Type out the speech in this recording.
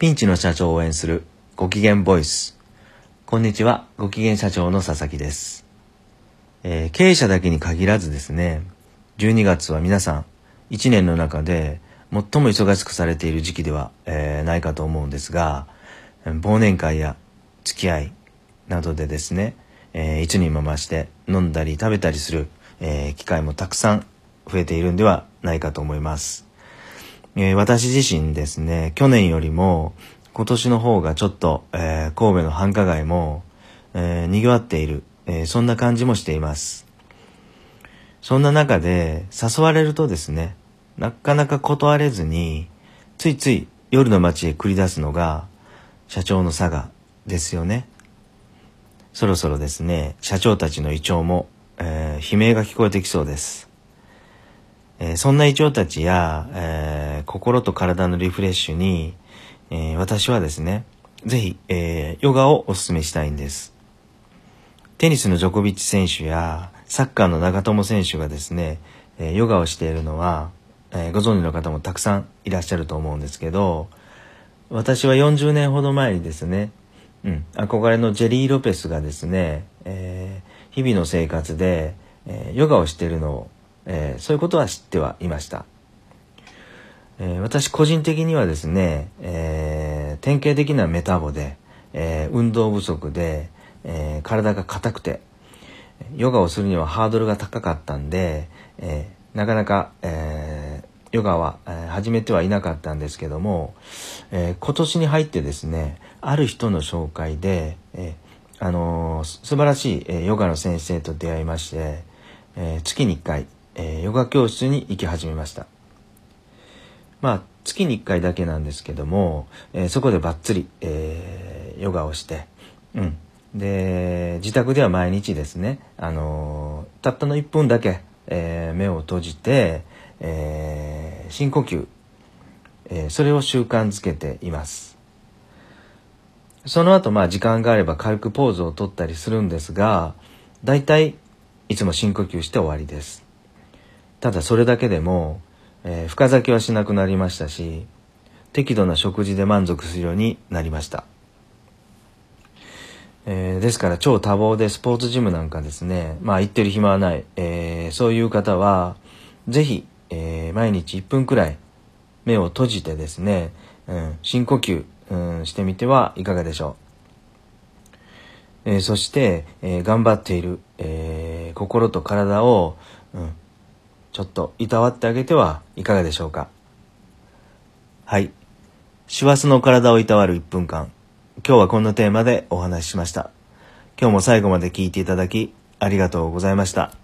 ピンチの社長を応援するご機嫌ボイス。こんにちは、ご機嫌社長の佐々木です。えー経営者だけに限らずですね、12月は皆さん、1年の中で最も忙しくされている時期では、えーないかと思うんですが、忘年会や付き合いなどでですね、えー一人回して飲んだり食べたりする、えー機会もたくさん増えているんではないかと思います。えー私自身ですね、去年よりも今年の方がちょっと、えー神戸の繁華街も、えー賑わっている、えそんな感じもしています。そんな中で誘われるとですね、なかなか断れずに、ついつい夜の街へ繰り出すのが社長の差がですよね。そろそろですね、社長たちの胃腸も、えー悲鳴が聞こえてきそうです。えーそんな胃腸たちや、えー心と体のリフレッシュに、えー私はですね、ぜひ、えヨガをお勧めしたいんです。テニスのジョコビッチ選手や、サッカーの長友選手がですね、えヨガをしているのは、えご存知の方もたくさんいらっしゃると思うんですけど、私は40年ほど前にですね、うん、憧れのジェリー・ロペスがですね、えー日々の生活で、えヨガをしているのを、えーそういうことは知ってはいました。えー私個人的にはですね、えー典型的なメタボで、えー運動不足で、えー体が硬くて、ヨガをするにはハードルが高かったんで、えーなかなか、えーヨガは、えー始めてはいなかったんですけども、えー今年に入ってですね、ある人の紹介で、えーあのす素晴らしい、えーヨガの先生と出会いまして、えー月に1回、えーヨガ教室に行き始めました。まあ、月に1回だけなんですけども、えーそこでバッツリ、えーヨガをして、うん。で、自宅では毎日ですね、あのーたったの1分だけ、えー目を閉じて、えー深呼吸、えーそれを習慣づけています。その後、まあ、時間があれば軽くポーズをとったりするんですが、大体、いつも深呼吸して終わりです。ただそれだけでも、えー深酒はしなくなりましたし、適度な食事で満足するようになりました。えーですから超多忙でスポーツジムなんかですね、まあ行ってる暇はない、えーそういう方は、ぜひ、えー毎日1分くらい目を閉じてですね、うん、深呼吸、うん、してみてはいかがでしょう。えそして、え頑張っている、え心と体を、うん、ちょっといたわってあげてはいかがでしょうか。はい。師走の体をいたわる1分間。今日はこんなテーマでお話ししました。今日も最後まで聞いていただきありがとうございました。